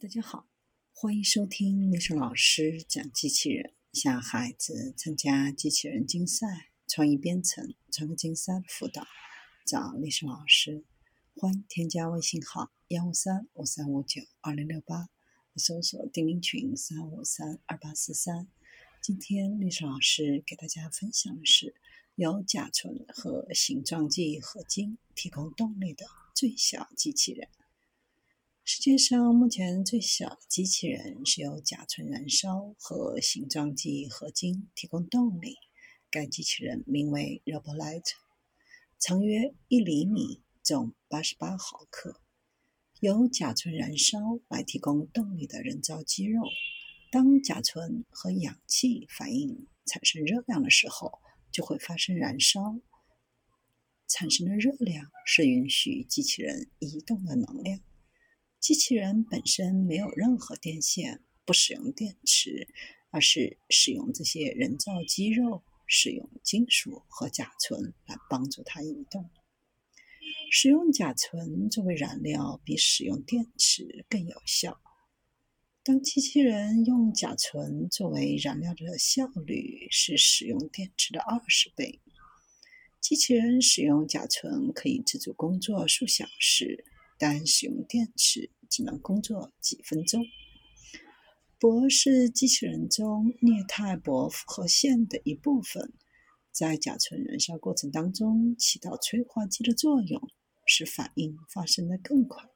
大家好，欢迎收听历史老师讲机器人，向孩子参加机器人竞赛、创意编程、创客竞赛辅导，找历史老师。欢迎添加微信号幺五三五三五九二零六八，搜索钉钉群三五三二八四三。今天历史老师给大家分享的是由甲醇和形状记忆合金提供动力的最小机器人。世界上目前最小的机器人是由甲醇燃烧和形状记忆合金提供动力。该机器人名为 Robolite，长约一厘米，重八十八毫克，由甲醇燃烧来提供动力的人造肌肉。当甲醇和氧气反应产生热量的时候，就会发生燃烧。产生的热量是允许机器人移动的能量。机器人本身没有任何电线，不使用电池，而是使用这些人造肌肉，使用金属和甲醇来帮助它移动。使用甲醇作为燃料比使用电池更有效。当机器人用甲醇作为燃料的效率是使用电池的二十倍。机器人使用甲醇可以自主工作数小时，但使用电池只能工作几分钟。铂是机器人中镍钛铂复合线的一部分，在甲醇燃烧过程当中起到催化剂的作用，使反应发生的更快。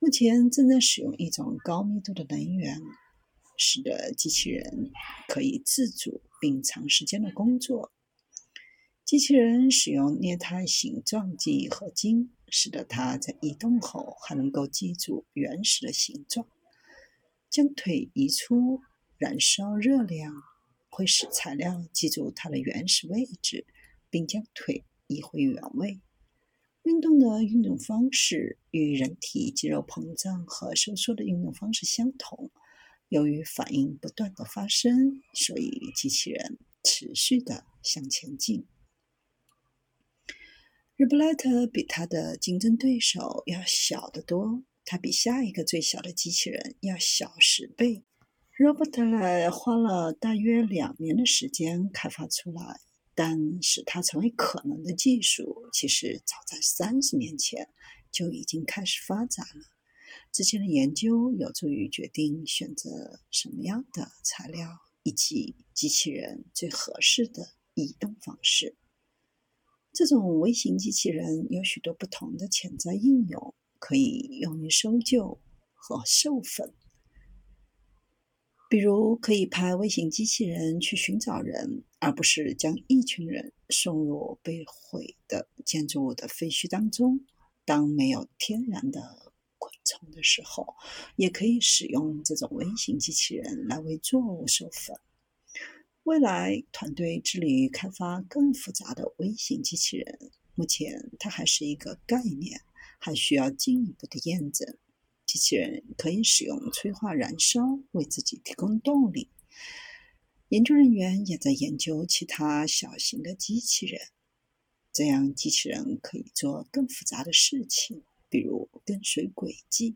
目前正在使用一种高密度的能源，使得机器人可以自主并长时间的工作。机器人使用镍钛形状记忆合金，使得它在移动后还能够记住原始的形状。将腿移出，燃烧热量会使材料记住它的原始位置，并将腿移回原位。运动的运动方式与人体肌肉膨胀和收缩的运动方式相同。由于反应不断的发生，所以机器人持续的向前进。R o b o t 比它的竞争对手要小得多，它比下一个最小的机器人要小十倍。Robot 花了大约两年的时间开发出来。但使它成为可能的技术，其实早在三十年前就已经开始发展了。之前的研究有助于决定选择什么样的材料以及机器人最合适的移动方式。这种微型机器人有许多不同的潜在应用，可以用于搜救和授粉。比如，可以派微型机器人去寻找人，而不是将一群人送入被毁的建筑物的废墟当中。当没有天然的昆虫的时候，也可以使用这种微型机器人来为作物授粉。未来，团队致力于开发更复杂的微型机器人。目前，它还是一个概念，还需要进一步的验证。机器人可以使用催化燃烧为自己提供动力。研究人员也在研究其他小型的机器人，这样机器人可以做更复杂的事情，比如跟随轨迹。